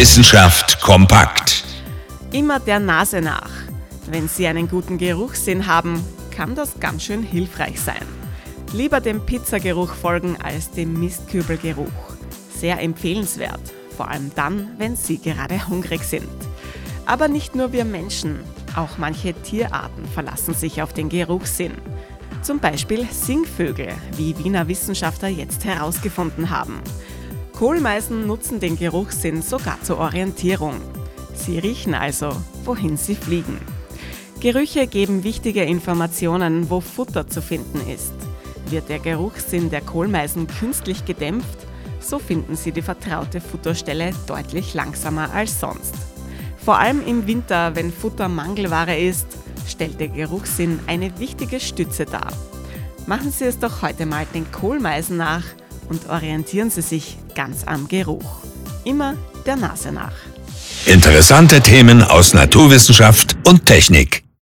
Wissenschaft kompakt. Immer der Nase nach. Wenn Sie einen guten Geruchssinn haben, kann das ganz schön hilfreich sein. Lieber dem Pizzageruch folgen als dem Mistkübelgeruch. Sehr empfehlenswert, vor allem dann, wenn Sie gerade hungrig sind. Aber nicht nur wir Menschen, auch manche Tierarten verlassen sich auf den Geruchssinn. Zum Beispiel Singvögel, wie Wiener Wissenschaftler jetzt herausgefunden haben. Kohlmeisen nutzen den Geruchssinn sogar zur Orientierung. Sie riechen also, wohin sie fliegen. Gerüche geben wichtige Informationen, wo Futter zu finden ist. Wird der Geruchssinn der Kohlmeisen künstlich gedämpft, so finden sie die vertraute Futterstelle deutlich langsamer als sonst. Vor allem im Winter, wenn Futter Mangelware ist, stellt der Geruchssinn eine wichtige Stütze dar. Machen Sie es doch heute mal den Kohlmeisen nach und orientieren Sie sich ganz am Geruch. Immer der Nase nach. Interessante Themen aus Naturwissenschaft und Technik.